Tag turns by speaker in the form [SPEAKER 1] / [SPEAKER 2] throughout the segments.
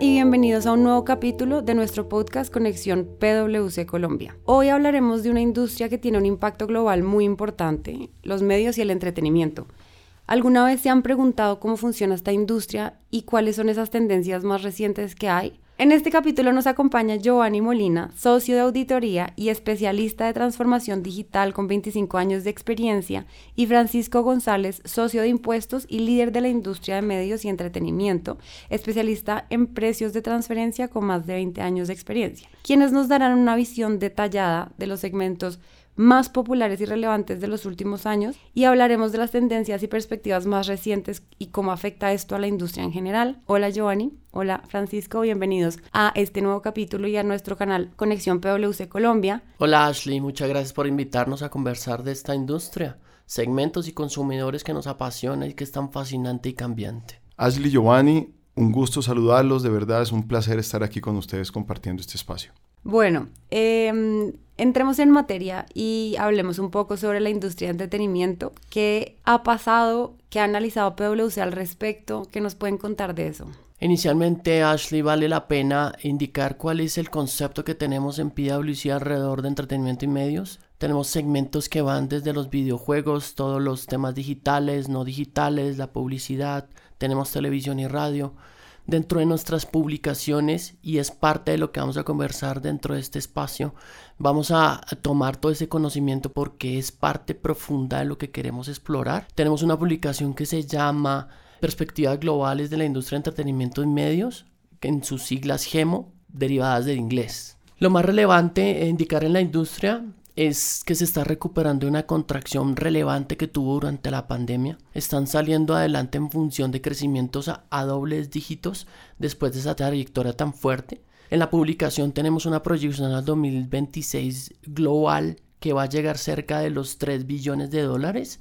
[SPEAKER 1] Y bienvenidos a un nuevo capítulo de nuestro podcast Conexión PwC Colombia. Hoy hablaremos de una industria que tiene un impacto global muy importante, los medios y el entretenimiento. ¿Alguna vez se han preguntado cómo funciona esta industria y cuáles son esas tendencias más recientes que hay? En este capítulo nos acompaña Giovanni Molina, socio de auditoría y especialista de transformación digital con 25 años de experiencia, y Francisco González, socio de impuestos y líder de la industria de medios y entretenimiento, especialista en precios de transferencia con más de 20 años de experiencia, quienes nos darán una visión detallada de los segmentos más populares y relevantes de los últimos años y hablaremos de las tendencias y perspectivas más recientes y cómo afecta esto a la industria en general. Hola Giovanni, hola Francisco, bienvenidos a este nuevo capítulo y a nuestro canal Conexión PwC Colombia.
[SPEAKER 2] Hola Ashley, muchas gracias por invitarnos a conversar de esta industria, segmentos y consumidores que nos apasiona y que es tan fascinante y cambiante.
[SPEAKER 3] Ashley Giovanni, un gusto saludarlos, de verdad es un placer estar aquí con ustedes compartiendo este espacio.
[SPEAKER 1] Bueno, eh, entremos en materia y hablemos un poco sobre la industria de entretenimiento. ¿Qué ha pasado? ¿Qué ha analizado PwC al respecto? ¿Qué nos pueden contar de eso?
[SPEAKER 2] Inicialmente, Ashley, vale la pena indicar cuál es el concepto que tenemos en PwC alrededor de entretenimiento y medios. Tenemos segmentos que van desde los videojuegos, todos los temas digitales, no digitales, la publicidad, tenemos televisión y radio dentro de nuestras publicaciones y es parte de lo que vamos a conversar dentro de este espacio. Vamos a tomar todo ese conocimiento porque es parte profunda de lo que queremos explorar. Tenemos una publicación que se llama Perspectivas Globales de la Industria de Entretenimiento y Medios, en sus siglas GEMO, derivadas del inglés. Lo más relevante indicar en la industria es que se está recuperando una contracción relevante que tuvo durante la pandemia. Están saliendo adelante en función de crecimientos a, dobles dígitos después de esa trayectoria tan fuerte. En la publicación tenemos una proyección al 2026 global que va a llegar cerca de los 3 billones de dólares,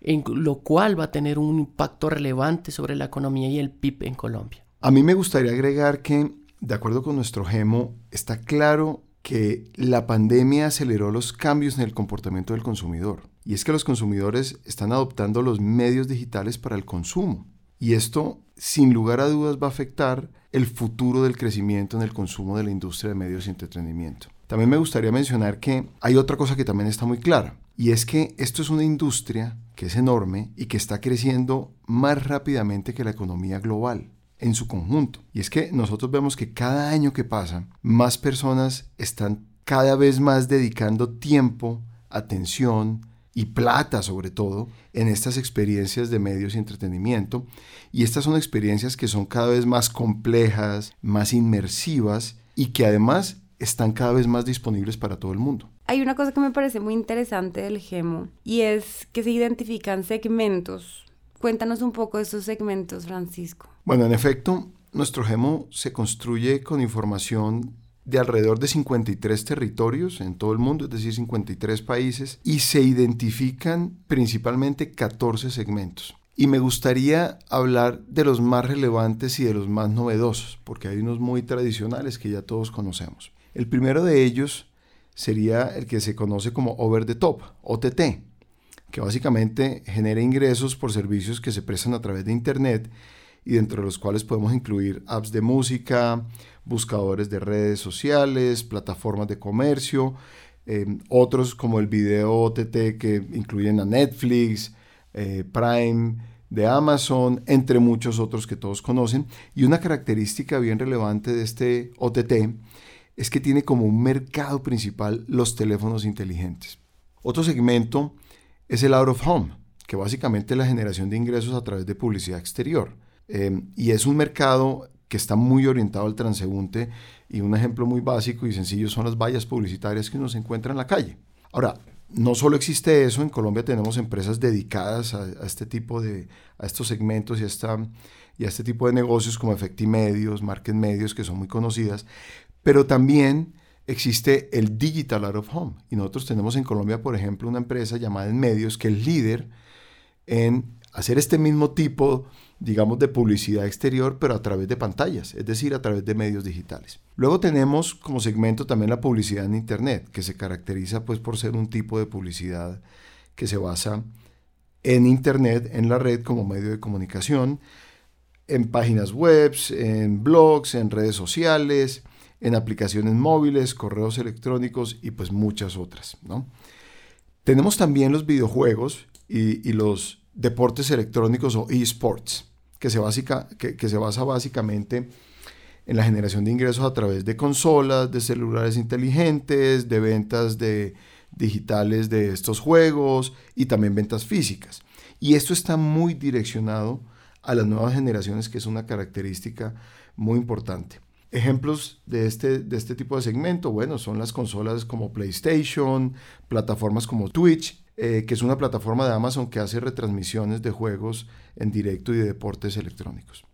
[SPEAKER 2] en lo cual va a tener un impacto relevante sobre la economía y el PIB en Colombia.
[SPEAKER 3] A mí me gustaría agregar que, de acuerdo con nuestro GEMO, está claro que la pandemia aceleró los cambios en el comportamiento del consumidor. Y es que los consumidores están adoptando los medios digitales para el consumo. Y esto, sin lugar a dudas, va a afectar el futuro del crecimiento en el consumo de la industria de medios y entretenimiento. También me gustaría mencionar que hay otra cosa que también está muy clara. Y es que esto es una industria que es enorme y que está creciendo más rápidamente que la economía global en su conjunto. Y es que nosotros vemos que cada año que pasa, más personas están cada vez más dedicando tiempo, atención y plata sobre todo en estas experiencias de medios y entretenimiento. Y estas son experiencias que son cada vez más complejas, más inmersivas y que además están cada vez más disponibles para todo el mundo.
[SPEAKER 1] Hay una cosa que me parece muy interesante del GEMO y es que se identifican segmentos Cuéntanos un poco de esos segmentos, Francisco.
[SPEAKER 3] Bueno, en efecto, nuestro GEMO se construye con información de alrededor de 53 territorios en todo el mundo, es decir, 53 países, y se identifican principalmente 14 segmentos. Y me gustaría hablar de los más relevantes y de los más novedosos, porque hay unos muy tradicionales que ya todos conocemos. El primero de ellos sería el que se conoce como Over the Top, OTT, que básicamente genera ingresos por servicios que se prestan a través de Internet y dentro de los cuales podemos incluir apps de música, buscadores de redes sociales, plataformas de comercio, em, otros como el video OTT que incluyen a Netflix, eh, Prime, de Amazon, entre muchos otros que todos conocen. Y una característica bien relevante de este OTT es que tiene como un mercado principal los teléfonos inteligentes. Otro segmento es el out of home, que básicamente es la generación de ingresos a través de publicidad exterior. Eh, y es un mercado que está muy orientado al transeúnte y un ejemplo muy básico y sencillo son las vallas publicitarias que uno se encuentra en la calle. Ahora, no solo existe eso, en Colombia tenemos empresas dedicadas a, este tipo de, a estos segmentos y a, esta, y este tipo de negocios como Efectimedios, Market Medios, que son muy conocidas, pero también existe el Digital Out of Home. Y nosotros tenemos en Colombia, por ejemplo, una empresa llamada En Medios que es líder en hacer este mismo tipo, digamos, de publicidad exterior, pero a través de pantallas, es decir, a través de medios digitales. Luego tenemos como segmento también la publicidad en Internet, que se caracteriza pues por ser un tipo de publicidad que se basa en Internet, en la red como medio de comunicación. en páginas web, en blogs, en redes sociales, en aplicaciones móviles, correos electrónicos y pues muchas otras. ¿no? Tenemos también los videojuegos y, los deportes electrónicos o esports, que se, básica, que, que se basa básicamente en la generación de ingresos a través de consolas, de celulares inteligentes, de ventas de digitales de estos juegos y también ventas físicas. Y esto está muy direccionado a las nuevas generaciones, que es una característica muy importante. Ejemplos de este, de este tipo de segmento, bueno, son las consolas como PlayStation, plataformas como Twitch, eh, que es una plataforma de Amazon que hace retransmisiones de juegos en directo y de deportes electrónicos.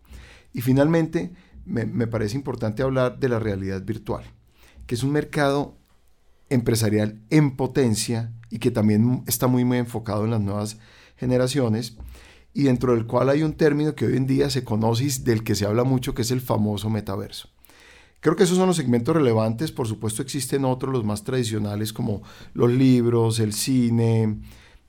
[SPEAKER 3] Y finalmente, me, me parece importante hablar de la realidad virtual, que es un mercado empresarial en potencia y que también está muy, muy enfocado en las nuevas generaciones y dentro del cual hay un término que hoy en día se conoce y del que se habla mucho, que es el famoso metaverso. Creo que esos son los segmentos relevantes, por supuesto existen otros, los más tradicionales como los libros, el cine,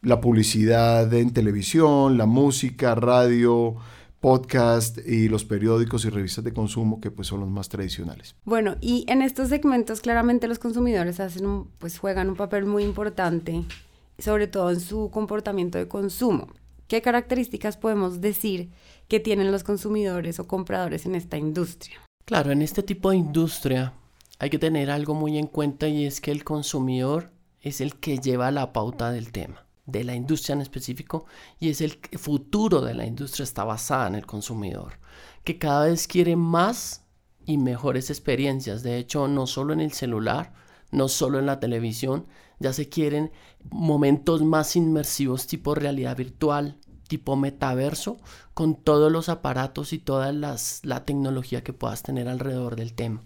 [SPEAKER 3] la publicidad en televisión, la música, radio, podcast y los periódicos y revistas de consumo que pues son los más tradicionales.
[SPEAKER 1] Bueno, y en estos segmentos claramente los consumidores hacen pues juegan un papel muy importante, sobre todo en su comportamiento de consumo. ¿Qué características podemos decir que tienen los consumidores o compradores en esta industria?
[SPEAKER 2] Claro, en este tipo de industria hay que tener algo muy en cuenta y es que el consumidor es el que lleva la pauta del tema de la industria en específico y es el futuro de la industria está basada en el consumidor, que cada vez quiere más y mejores experiencias. De hecho, no solo en el celular, no solo en la televisión, ya se quieren momentos más inmersivos tipo realidad virtual, tipo metaverso, con todos los aparatos y toda las, la tecnología que puedas tener alrededor del tema.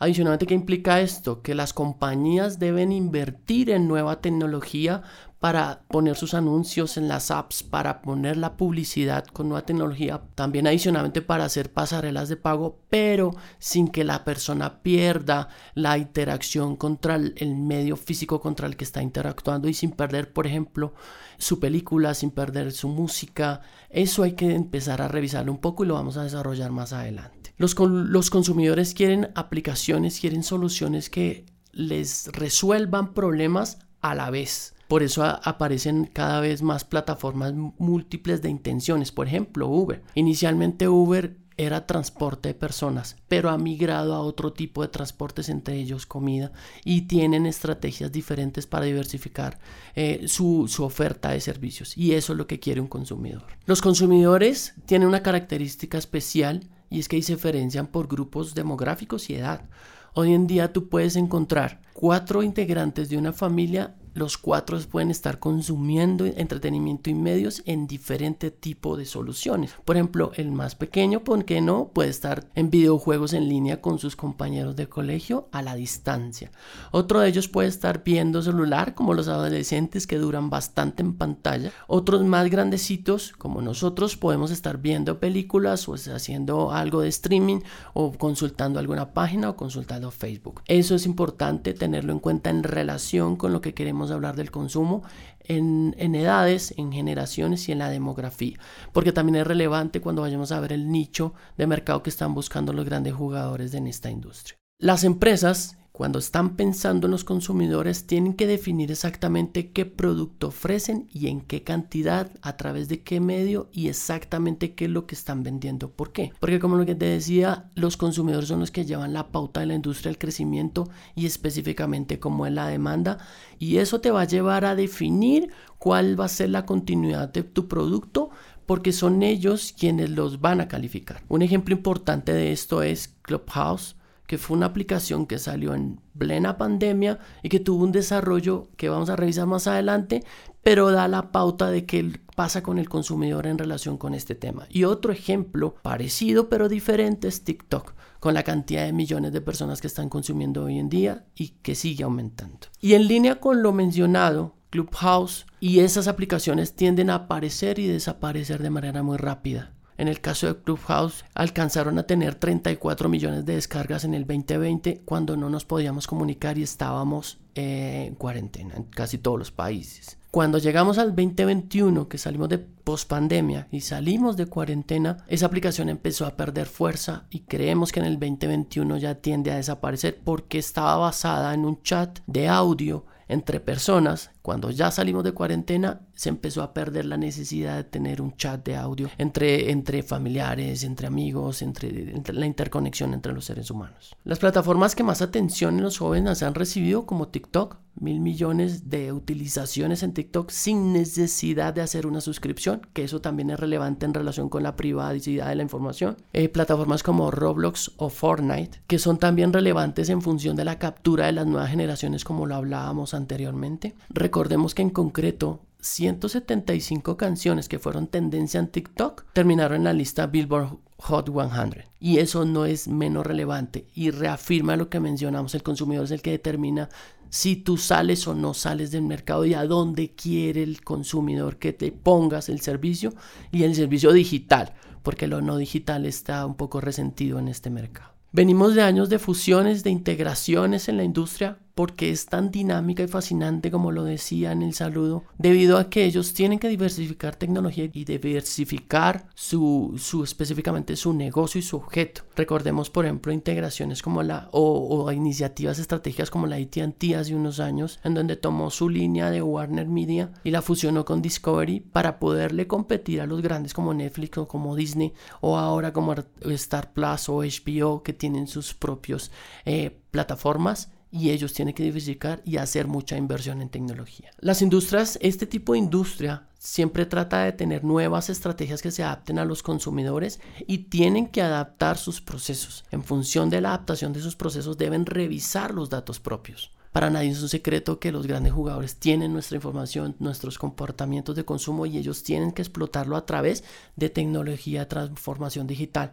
[SPEAKER 2] Adicionalmente, ¿qué implica esto? Que las compañías deben invertir en nueva tecnología para poner sus anuncios en las apps, para poner la publicidad con nueva tecnología, también adicionalmente para hacer pasarelas de pago, pero sin que la persona pierda la interacción contra el medio físico contra el que está interactuando y sin perder, por ejemplo, su película, sin perder su música. Eso hay que empezar a revisarlo un poco y lo vamos a desarrollar más adelante. Los, consumidores quieren aplicaciones, quieren soluciones que les resuelvan problemas a la vez por eso aparecen cada vez más plataformas múltiples de intenciones. Por ejemplo, Uber. Inicialmente Uber era transporte de personas, pero ha migrado a otro tipo de transportes, entre ellos comida, y tienen estrategias diferentes para diversificar eh, su, su, oferta de servicios. Y eso es lo que quiere un consumidor. Los consumidores tienen una característica especial y es que se diferencian por grupos demográficos y edad. Hoy en día tú puedes encontrar cuatro integrantes de una familia los cuatro pueden estar consumiendo entretenimiento y medios en diferente tipo de soluciones. Por ejemplo, el más pequeño, ¿por qué no? Puede estar en videojuegos en línea con sus compañeros de colegio a la distancia. Otro de ellos puede estar viendo celular, como los adolescentes que duran bastante en pantalla. Otros más grandecitos, como nosotros, podemos estar viendo películas o haciendo algo de streaming o consultando alguna página o consultando Facebook. Eso es importante tenerlo en cuenta en relación con lo que queremos hablar del consumo en, en, edades, en generaciones y en la demografía, porque también es relevante cuando vayamos a ver el nicho de mercado que están buscando los grandes jugadores en esta industria. Las empresas cuando están pensando en los consumidores, tienen que definir exactamente qué producto ofrecen y en qué cantidad, a través de qué medio y exactamente qué es lo que están vendiendo. ¿Por qué? Porque como lo que te decía, los consumidores son los que llevan la pauta de la industria del crecimiento y específicamente cómo es la demanda. Y eso te va a llevar a definir cuál va a ser la continuidad de tu producto porque son ellos quienes los van a calificar. Un ejemplo importante de esto es Clubhouse que fue una aplicación que salió en plena pandemia y que tuvo un desarrollo que vamos a revisar más adelante, pero da la pauta de qué pasa con el consumidor en relación con este tema. Y otro ejemplo parecido pero diferente es TikTok, con la cantidad de millones de personas que están consumiendo hoy en día y que sigue aumentando. Y en línea con lo mencionado, Clubhouse y esas aplicaciones tienden a aparecer y desaparecer de manera muy rápida. En el caso de Clubhouse, alcanzaron a tener 34 millones de descargas en el 2020 cuando no nos podíamos comunicar y estábamos eh, en cuarentena en casi todos los países. Cuando llegamos al 2021, que salimos de pospandemia y salimos de cuarentena, esa aplicación empezó a perder fuerza y creemos que en el 2021 ya tiende a desaparecer porque estaba basada en un chat de audio entre personas, cuando ya salimos de cuarentena, se empezó a perder la necesidad de tener un chat de audio entre, entre familiares, entre amigos, entre, la interconexión entre los seres humanos. Las plataformas que más atención en los jóvenes han recibido, como TikTok, mil millones de utilizaciones en TikTok sin necesidad de hacer una suscripción, que eso también es relevante en relación con la privacidad de la información. Eh, plataformas como Roblox o Fortnite, que son también relevantes en función de la captura de las nuevas generaciones, como lo hablábamos anteriormente. Recordemos que en concreto 175 canciones que fueron tendencia en TikTok terminaron en la lista Billboard Hot 100. Y eso no es menos relevante y reafirma lo que mencionamos, el consumidor es el que determina si tú sales o no sales del mercado y a dónde quiere el consumidor que te pongas el servicio y el servicio digital, porque lo no digital está un poco resentido en este mercado. Venimos de años de fusiones, de integraciones en la industria, porque es tan dinámica y fascinante como lo decía en el saludo, debido a que ellos tienen que diversificar tecnología y diversificar su, su específicamente su negocio y su objeto. Recordemos, por ejemplo, integraciones como la o, iniciativas estratégicas como la AT&T hace unos años, en donde tomó su línea de Warner Media y la fusionó con Discovery para poderle competir a los grandes como Netflix o como Disney o ahora como Star Plus o HBO que tienen sus propios eh, plataformas y ellos tienen que diversificar y hacer mucha inversión en tecnología. Las industrias, este tipo de industria siempre trata de tener nuevas estrategias que se adapten a los consumidores y tienen que adaptar sus procesos. En función de la adaptación de sus procesos deben revisar los datos propios. Para nadie es un secreto que los grandes jugadores tienen nuestra información, nuestros comportamientos de consumo y ellos tienen que explotarlo a través de tecnología de transformación digital.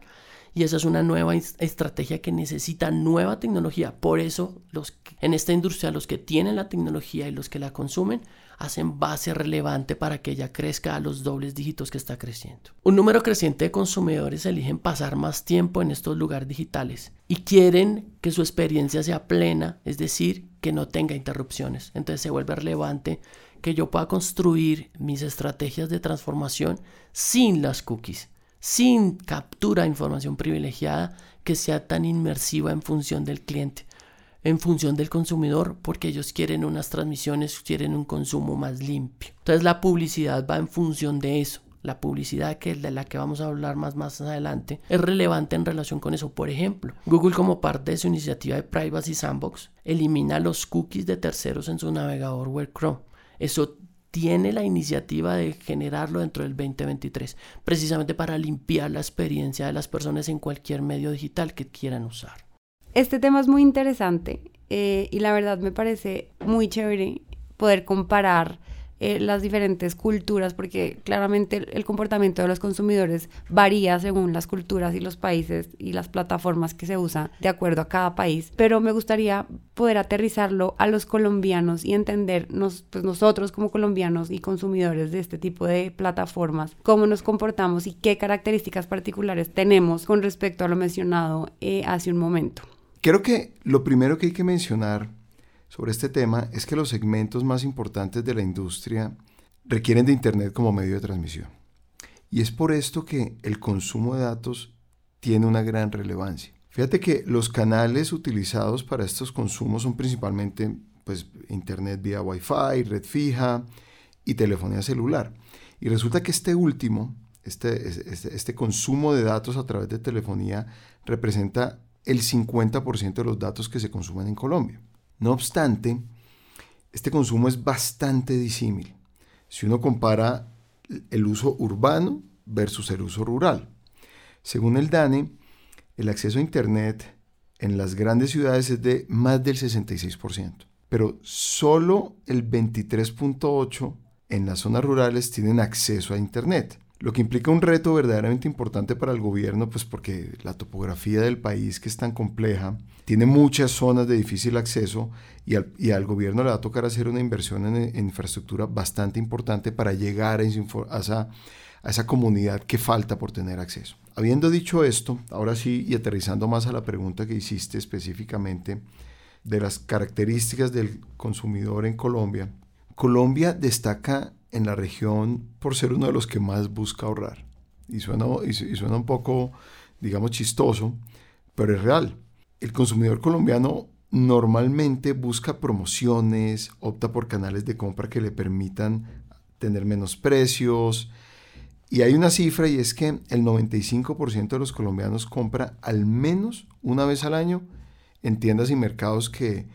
[SPEAKER 2] Y esa es una nueva estrategia que necesita nueva tecnología. Por eso en esta industria los que tienen la tecnología y los que la consumen hacen base relevante para que ella crezca a los dobles dígitos que está creciendo. Un número creciente de consumidores eligen pasar más tiempo en estos lugares digitales y quieren que su experiencia sea plena, es decir, que no tenga interrupciones. Entonces se vuelve relevante que yo pueda construir mis estrategias de transformación sin las cookies sin captura de información privilegiada que sea tan inmersiva en función del cliente, en función del consumidor, porque ellos quieren unas transmisiones, quieren un consumo más limpio. Entonces la publicidad va en función de eso. La publicidad, que es de la que vamos a hablar más, más adelante, es relevante en relación con eso. Por ejemplo, Google como parte de su iniciativa de Privacy Sandbox elimina los cookies de terceros en su navegador web Chrome. Eso tiene la iniciativa de generarlo dentro del 2023, precisamente para limpiar la experiencia de las personas en cualquier medio digital que quieran usar.
[SPEAKER 1] Este tema es muy interesante eh, y la verdad me parece muy chévere poder comparar eh, las diferentes culturas, porque claramente el, comportamiento de los consumidores varía según las culturas y los países y las plataformas que se usan de acuerdo a cada país, pero me gustaría poder aterrizarlo a los colombianos y entender pues nosotros como colombianos y consumidores de este tipo de plataformas, cómo nos comportamos y qué características particulares tenemos con respecto a lo mencionado eh, hace un momento.
[SPEAKER 3] Creo que lo primero que hay que mencionar sobre este tema es que los segmentos más importantes de la industria requieren de Internet como medio de transmisión. Y es por esto que el consumo de datos tiene una gran relevancia. Fíjate que los canales utilizados para estos consumos son principalmente pues, Internet vía Wi-Fi, red fija y telefonía celular. Y resulta que este último, este, este, este consumo de datos a través de telefonía, representa el 50% de los datos que se consumen en Colombia. No obstante, este consumo es bastante disímil si uno compara el uso urbano versus el uso rural. Según el DANE, el acceso a Internet en las grandes ciudades es de más del 66%, pero solo el 23.8% en las zonas rurales tienen acceso a Internet lo que implica un reto verdaderamente importante para el gobierno, pues porque la topografía del país, que es tan compleja, tiene muchas zonas de difícil acceso y al, gobierno le va a tocar hacer una inversión en, infraestructura bastante importante para llegar a esa, a esa comunidad que falta por tener acceso. Habiendo dicho esto, ahora sí, y aterrizando más a la pregunta que hiciste específicamente, de las características del consumidor en Colombia, Colombia destaca en la región por ser uno de los que más busca ahorrar. Y suena, y suena un poco, digamos, chistoso, pero es real. El consumidor colombiano normalmente busca promociones, opta por canales de compra que le permitan tener menos precios. Y hay una cifra y es que el 95% de los colombianos compra al menos una vez al año en tiendas y mercados que,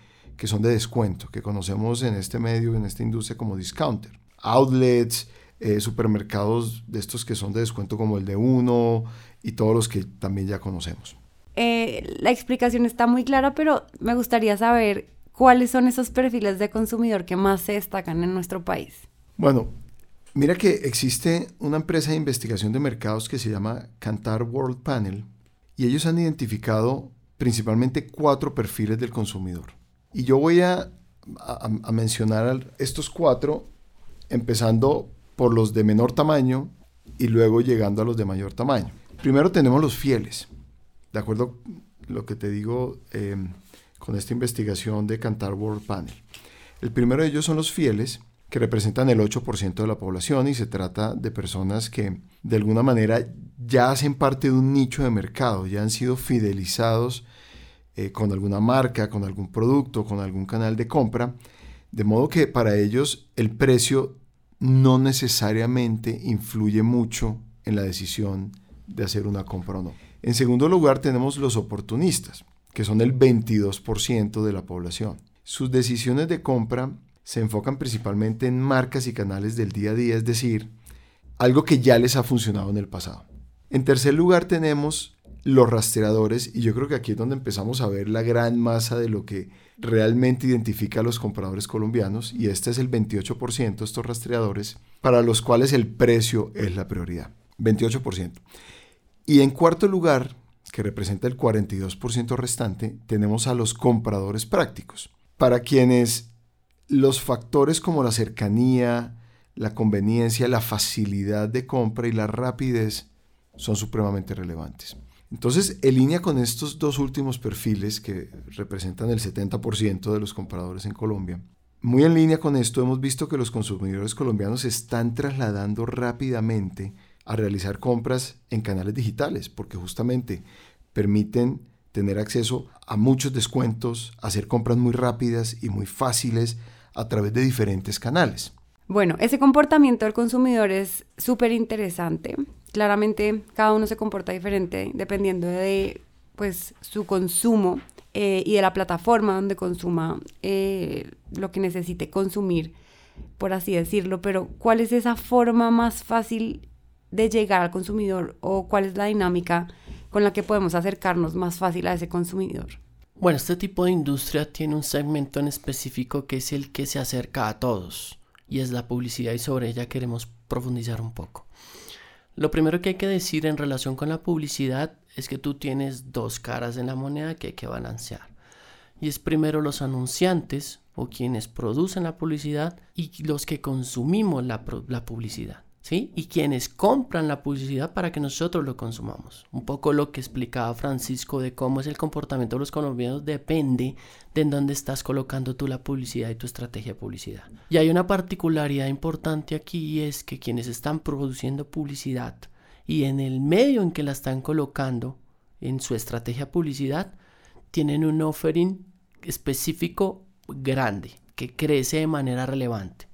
[SPEAKER 3] son de descuento, que conocemos en este medio, en esta industria como discounter. Outlets, eh, supermercados de estos que son de descuento como el de uno y todos los que también ya conocemos.
[SPEAKER 1] Eh, la explicación está muy clara, pero me gustaría saber cuáles son esos perfiles de consumidor que más se destacan en nuestro país.
[SPEAKER 3] Bueno, mira que existe una empresa de investigación de mercados que se llama Cantar World Panel y ellos han identificado principalmente cuatro perfiles del consumidor. Y yo voy a, a mencionar estos cuatro, empezando por los de menor tamaño y luego llegando a los de mayor tamaño. Primero tenemos los fieles de acuerdo a lo que te digo eh, con esta investigación de Cantar World Panel. El primero de ellos son los fieles, que representan el 8% de la población y se trata de personas que de alguna manera ya hacen parte de un nicho de mercado, ya han sido fidelizados eh, con alguna marca, con algún producto, con algún canal de compra, de modo que para ellos el precio no necesariamente influye mucho en la decisión de hacer una compra o no. En segundo lugar tenemos los oportunistas, que son el 22% de la población. Sus decisiones de compra se enfocan principalmente en marcas y canales del día a día, es decir, algo que ya les ha funcionado en el pasado. En tercer lugar tenemos los rastreadores y yo creo que aquí es donde empezamos a ver la gran masa de lo que realmente identifica a los compradores colombianos y este es el 28% estos rastreadores para los cuales el precio es la prioridad. 28%. Y en cuarto lugar, que representa el 42% restante, tenemos a los compradores prácticos, para quienes los factores como la cercanía, la conveniencia, la facilidad de compra y la rapidez son supremamente relevantes. Entonces, en línea con estos dos últimos perfiles que representan el 70% de los compradores en Colombia, muy en línea con esto hemos visto que los consumidores colombianos se están trasladando rápidamente a realizar compras en canales digitales, porque justamente permiten tener acceso a muchos descuentos, hacer compras muy rápidas y muy fáciles a través de diferentes canales.
[SPEAKER 1] Bueno, ese comportamiento del consumidor es súper interesante. Claramente cada uno se comporta diferente dependiendo de pues, su consumo eh, y de la plataforma donde consuma eh, lo que necesite consumir, por así decirlo. Pero ¿cuál es esa forma más fácil de llegar al consumidor o cuál es la dinámica con la que podemos acercarnos más fácil a ese consumidor?
[SPEAKER 2] Bueno, este tipo de industria tiene un segmento en específico que es el que se acerca a todos y es la publicidad y sobre ella queremos profundizar un poco. Lo primero que hay que decir en relación con la publicidad es que tú tienes dos caras en la moneda que hay que balancear. Y es primero los anunciantes o quienes producen la publicidad y los que consumimos la, la publicidad. Y quienes compran la publicidad para que nosotros lo consumamos. Un poco lo que explicaba Francisco de cómo es el comportamiento de los colombianos depende de en dónde estás colocando tú la publicidad y tu estrategia de publicidad. Y hay una particularidad importante aquí y es que quienes están produciendo publicidad y en el medio en que la están colocando en su estrategia de publicidad tienen un offering específico grande que crece de manera relevante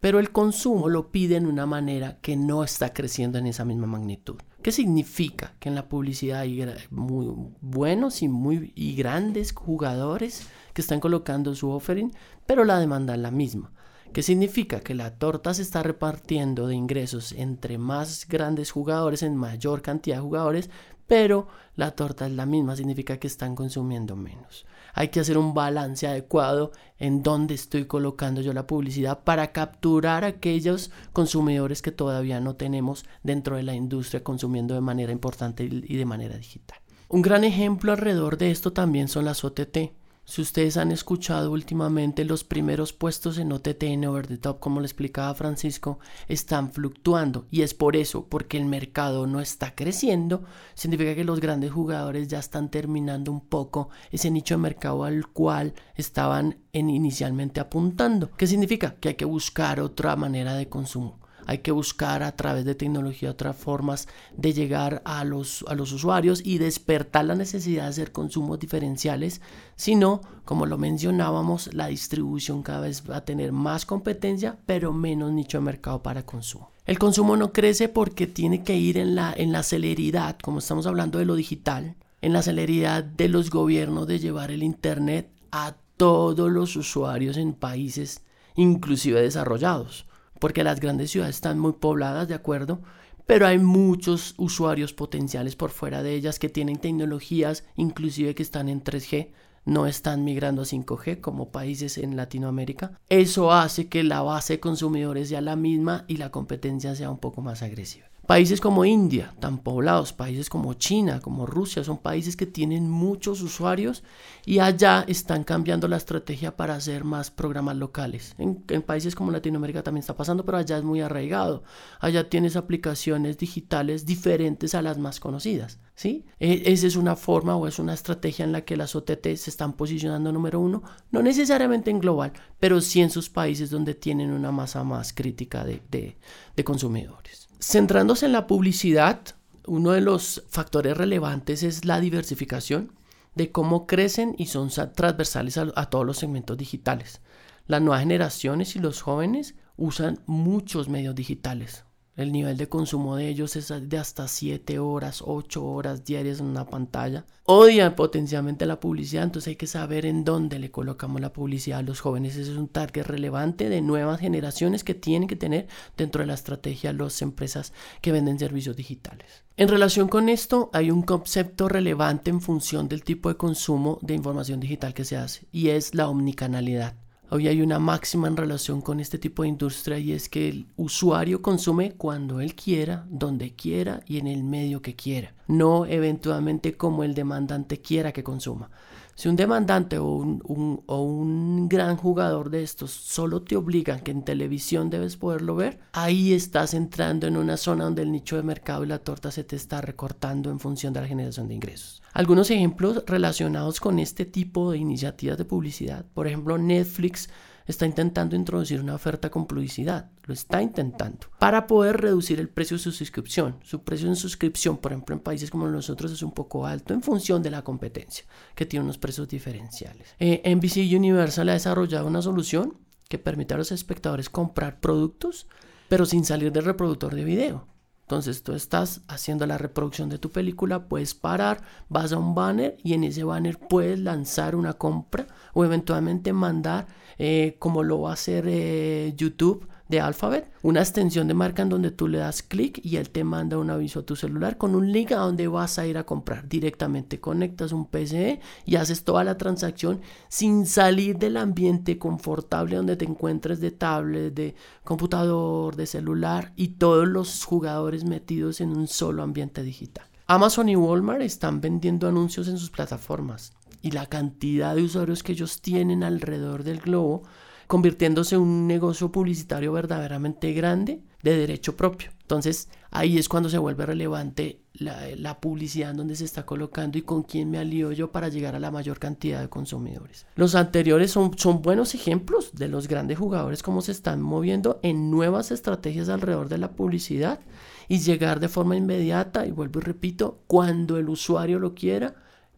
[SPEAKER 2] pero el consumo lo pide en una manera que no está creciendo en esa misma magnitud. ¿Qué significa? Que en la publicidad hay muy buenos y muy y grandes jugadores que están colocando su offering, pero la demanda es la misma. ¿Qué significa? Que la torta se está repartiendo de ingresos entre más grandes jugadores, en mayor cantidad de jugadores, pero la torta es la misma, significa que están consumiendo menos. Hay que hacer un balance adecuado en dónde estoy colocando yo la publicidad para capturar a aquellos consumidores que todavía no tenemos dentro de la industria consumiendo de manera importante y de manera digital. Un gran ejemplo alrededor de esto también son las OTT. Si ustedes han escuchado últimamente, los primeros puestos en OTT en Over the Top, como le explicaba Francisco, están fluctuando. Y es por eso, porque el mercado no está creciendo, significa que los grandes jugadores ya están terminando un poco ese nicho de mercado al cual estaban inicialmente apuntando. ¿Qué significa? Que hay que buscar otra manera de consumo. Hay que buscar a través de tecnología otras formas de llegar a los, a los usuarios y despertar la necesidad de hacer consumos diferenciales, sino, como lo mencionábamos, la distribución cada vez va a tener más competencia, pero menos nicho de mercado para consumo. El consumo no crece porque tiene que ir en la, en la celeridad, como estamos hablando de lo digital, en la celeridad de los gobiernos de llevar el Internet a todos los usuarios en países inclusive desarrollados porque las grandes ciudades están muy pobladas, ¿de acuerdo? Pero hay muchos usuarios potenciales por fuera de ellas que tienen tecnologías, inclusive que están en 3G, no están migrando a 5G como países en Latinoamérica. Eso hace que la base de consumidores sea la misma y la competencia sea un poco más agresiva. Países como India, tan poblados, países como China, como Rusia, son países que tienen muchos usuarios y allá están cambiando la estrategia para hacer más programas locales. En, países como Latinoamérica también está pasando, pero allá es muy arraigado. Allá tienes aplicaciones digitales diferentes a las más conocidas. ¿sí? E, esa es una forma o es una estrategia en la que las OTT se están posicionando número uno, no necesariamente en global, pero sí en sus países donde tienen una masa más crítica de, de consumidores. Centrándose en la publicidad, uno de los factores relevantes es la diversificación de cómo crecen y son transversales a, todos los segmentos digitales. Las nuevas generaciones y los jóvenes usan muchos medios digitales. El nivel de consumo de ellos es de hasta 7 horas, 8 horas diarias en una pantalla. Odian potencialmente la publicidad, entonces hay que saber en dónde le colocamos la publicidad a los jóvenes. Ese es un target relevante de nuevas generaciones que tienen que tener dentro de la estrategia las empresas que venden servicios digitales. En relación con esto, hay un concepto relevante en función del tipo de consumo de información digital que se hace y es la omnicanalidad. Hoy hay una máxima en relación con este tipo de industria y es que el usuario consume cuando él quiera, donde quiera y en el medio que quiera, no eventualmente como el demandante quiera que consuma. Si un demandante o un, o un, gran jugador de estos solo te obligan que en televisión debes poderlo ver, ahí estás entrando en una zona donde el nicho de mercado y la torta se te está recortando en función de la generación de ingresos. Algunos ejemplos relacionados con este tipo de iniciativas de publicidad, por ejemplo Netflix está intentando introducir una oferta con publicidad, lo está intentando, para poder reducir el precio de su suscripción. Su precio en suscripción, por ejemplo, en países como nosotros es un poco alto en función de la competencia, que tiene unos precios diferenciales. Eh, NBC Universal ha desarrollado una solución que permite a los espectadores comprar productos, pero sin salir del reproductor de video. Entonces tú estás haciendo la reproducción de tu película, puedes parar, vas a un banner y en ese banner puedes lanzar una compra o eventualmente mandar, eh, como lo va a hacer eh, YouTube, de Alphabet, una extensión de marca en donde tú le das clic y él te manda un aviso a tu celular con un link a donde vas a ir a comprar. Directamente conectas un PCE y haces toda la transacción sin salir del ambiente confortable donde te encuentres de tablet, de computador, de celular y todos los jugadores metidos en un solo ambiente digital. Amazon y Walmart están vendiendo anuncios en sus plataformas y la cantidad de usuarios que ellos tienen alrededor del globo convirtiéndose en un negocio publicitario verdaderamente grande de derecho propio. Entonces ahí es cuando se vuelve relevante la, publicidad en donde se está colocando y con quién me alío yo para llegar a la mayor cantidad de consumidores. Los anteriores son, son buenos ejemplos de los grandes jugadores cómo se están moviendo en nuevas estrategias alrededor de la publicidad y llegar de forma inmediata y vuelvo y repito, cuando el usuario lo quiera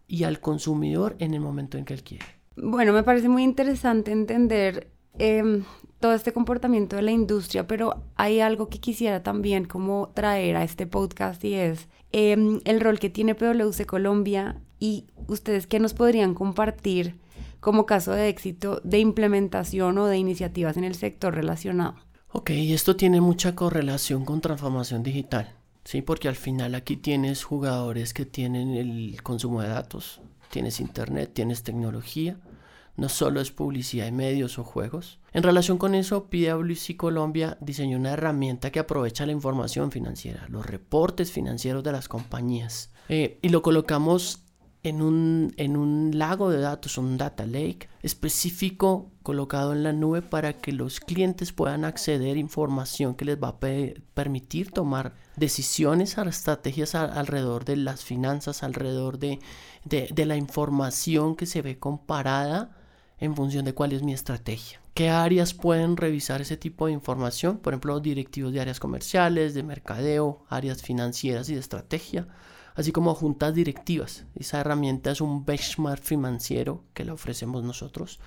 [SPEAKER 2] y al consumidor en el momento en que él quiere.
[SPEAKER 1] Bueno, me parece muy interesante entender Em, todo este comportamiento de la industria, pero hay algo que quisiera también como traer a este podcast y es em, el rol que tiene PwC Colombia y ustedes qué nos podrían compartir como caso de éxito de implementación o de iniciativas en el sector relacionado.
[SPEAKER 2] Ok, esto tiene mucha correlación con transformación digital, ¿sí? Porque al final aquí tienes jugadores que tienen el consumo de datos, tienes internet, tienes tecnología, no solo es publicidad y medios o juegos. En relación con eso, PwC Colombia diseñó una herramienta que aprovecha la información financiera, los reportes financieros de las compañías, eh, y lo colocamos en un, en un lago de datos, un data lake específico colocado en la nube para que los clientes puedan acceder a información que les va a permitir tomar decisiones, estrategias alrededor de las finanzas, alrededor de, de la información que se ve comparada en función de cuál es mi estrategia. ¿Qué áreas pueden revisar ese tipo de información? Por ejemplo, directivos de áreas comerciales, de mercadeo, áreas financieras y de estrategia así como juntas directivas. Esa herramienta es un benchmark financiero que le ofrecemos nosotros.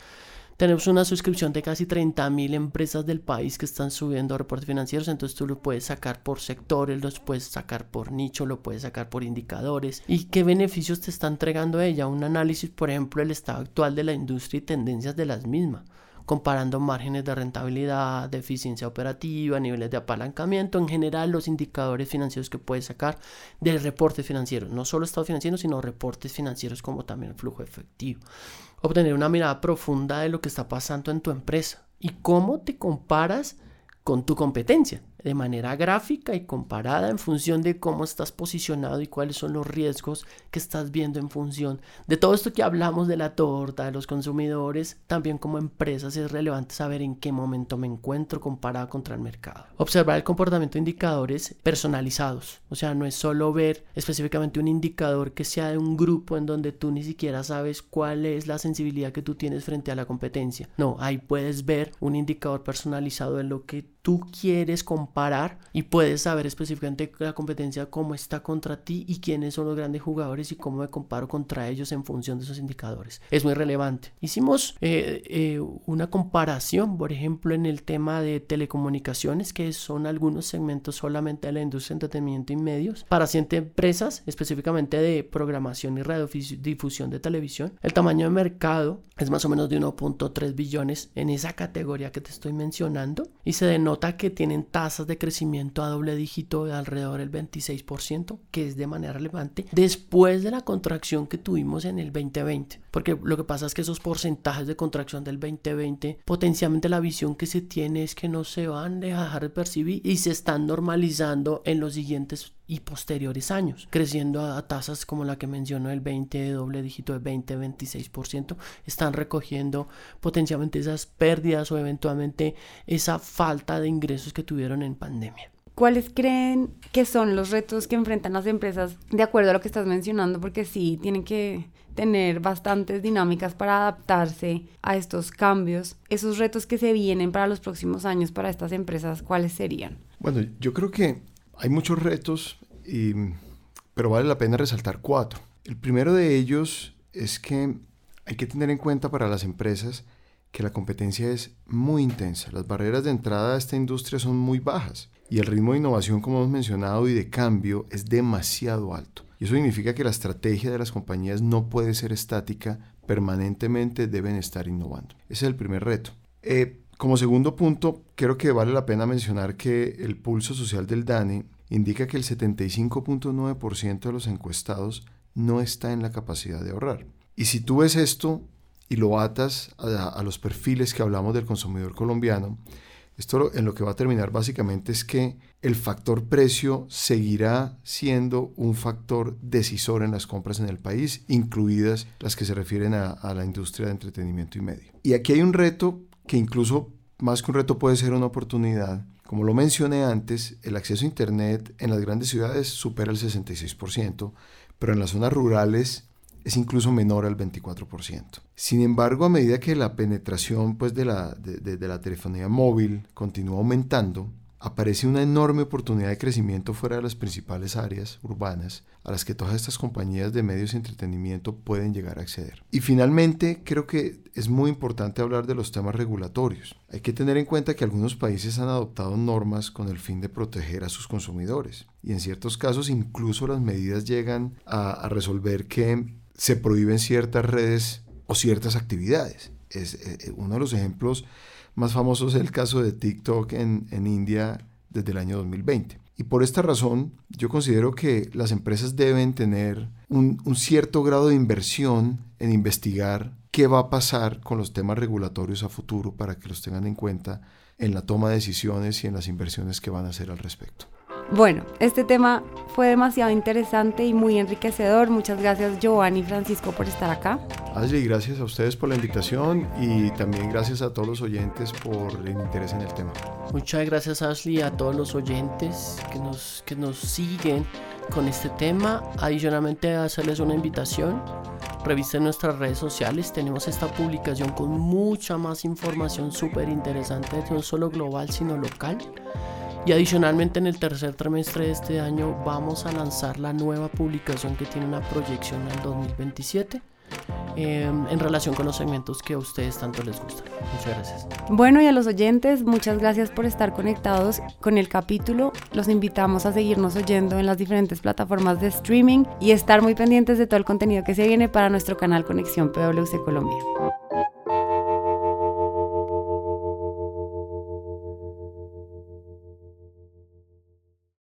[SPEAKER 2] Tenemos una suscripción de casi 30.000 empresas del país que están subiendo reportes financieros, entonces tú lo puedes sacar por sectores, los puedes sacar por nicho, lo puedes sacar por indicadores. ¿Y qué beneficios te está entregando ella? Un análisis, por ejemplo, del estado actual de la industria y tendencias de las mismas comparando márgenes de rentabilidad, de eficiencia operativa, niveles de apalancamiento, en general los indicadores financieros que puedes sacar del reporte financiero, no solo estado financiero, sino reportes financieros como también el flujo efectivo. Obtener una mirada profunda de lo que está pasando en tu empresa y cómo te comparas con tu competencia de manera gráfica y comparada en función de cómo estás posicionado y cuáles son los riesgos que estás viendo en función de todo esto que hablamos de la torta, de los consumidores, también como empresas es relevante saber en qué momento me encuentro comparado contra el mercado. Observar el comportamiento de indicadores personalizados, o sea, no es solo ver específicamente un indicador que sea de un grupo en donde tú ni siquiera sabes cuál es la sensibilidad que tú tienes frente a la competencia. No, ahí puedes ver un indicador personalizado de lo que tú quieres comparar y puedes saber específicamente la competencia cómo está contra ti y quiénes son los grandes jugadores y cómo me comparo contra ellos en función de esos indicadores. Es muy relevante. Hicimos eh, eh, una comparación, por ejemplo, en el tema de telecomunicaciones, que son algunos segmentos solamente de la industria de entretenimiento y medios, para siete empresas, específicamente de programación y radiodifusión de televisión. El tamaño de mercado es más o menos de 1.3 billones en esa categoría que te estoy mencionando y se denota que tienen tasas de crecimiento a doble dígito de alrededor del 26%, que es de manera relevante, después de la contracción que tuvimos en el 2020. Porque lo que pasa es que esos porcentajes de contracción del 2020, potencialmente la visión que se tiene es que no se van a dejar de percibir y se están normalizando en los siguientes y posteriores años, creciendo a, tasas como la que mencionó el 20 de doble dígito de 20-26%, están recogiendo potencialmente esas pérdidas o eventualmente esa falta de ingresos que tuvieron en pandemia.
[SPEAKER 1] ¿Cuáles creen que son los retos que enfrentan las empresas de acuerdo a lo que estás mencionando? Porque sí, tienen que tener bastantes dinámicas para adaptarse a estos cambios. Esos retos que se vienen para los próximos años para estas empresas, ¿cuáles serían?
[SPEAKER 3] Bueno, yo creo que hay muchos retos, pero vale la pena resaltar cuatro. El primero de ellos es que hay que tener en cuenta para las empresas que la competencia es muy intensa. Las barreras de entrada a esta industria son muy bajas y el ritmo de innovación, como hemos mencionado, y de cambio es demasiado alto. Y eso significa que la estrategia de las compañías no puede ser estática, permanentemente deben estar innovando. Ese es el primer reto. Eh, como segundo punto, creo que vale la pena mencionar que el pulso social del DANE indica que el 75.9% de los encuestados no está en la capacidad de ahorrar. Y si tú ves esto y lo atas a, a los perfiles que hablamos del consumidor colombiano, esto en lo que va a terminar básicamente es que el factor precio seguirá siendo un factor decisor en las compras en el país, incluidas las que se refieren a, la industria de entretenimiento y medio. Y aquí hay un reto que incluso más que un reto puede ser una oportunidad. Como lo mencioné antes, el acceso a Internet en las grandes ciudades supera el 66%, pero en las zonas rurales es incluso menor al 24%. Sin embargo, a medida que la penetración pues, de, la, de, la telefonía móvil continúa aumentando, aparece una enorme oportunidad de crecimiento fuera de las principales áreas urbanas a las que todas estas compañías de medios y entretenimiento pueden llegar a acceder. Y finalmente, creo que es muy importante hablar de los temas regulatorios. Hay que tener en cuenta que algunos países han adoptado normas con el fin de proteger a sus consumidores y en ciertos casos incluso las medidas llegan a resolver que se prohíben ciertas redes o ciertas actividades. Es, eh, eh, uno de los ejemplos más famosos es el caso de TikTok en, India desde el año 2020. Y por esta razón, yo considero que las empresas deben tener un, cierto grado de inversión en investigar qué va a pasar con los temas regulatorios a futuro para que los tengan en cuenta en la toma de decisiones y en las inversiones que van a hacer al respecto.
[SPEAKER 1] Bueno, este tema fue demasiado interesante y muy enriquecedor. Muchas gracias Giovanni y Francisco por estar acá.
[SPEAKER 3] Ashley, gracias a ustedes por la invitación y también gracias a todos los oyentes por el interés en el tema.
[SPEAKER 2] Muchas gracias Ashley a todos los oyentes que nos, que nos siguen con este tema. Adicionalmente hacerles una invitación. Revisen nuestras redes sociales. Tenemos esta publicación con mucha más información súper interesante, no solo global sino local. Y adicionalmente en el tercer trimestre de este año vamos a lanzar la nueva publicación que tiene una proyección al 2027 Em, en relación con los segmentos que a ustedes tanto les gustan. Muchas gracias.
[SPEAKER 1] Bueno, y a los oyentes, muchas gracias por estar conectados con el capítulo. Los invitamos a seguirnos oyendo en las diferentes plataformas de streaming y estar muy pendientes de todo el contenido que se viene para nuestro canal Conexión PwC Colombia.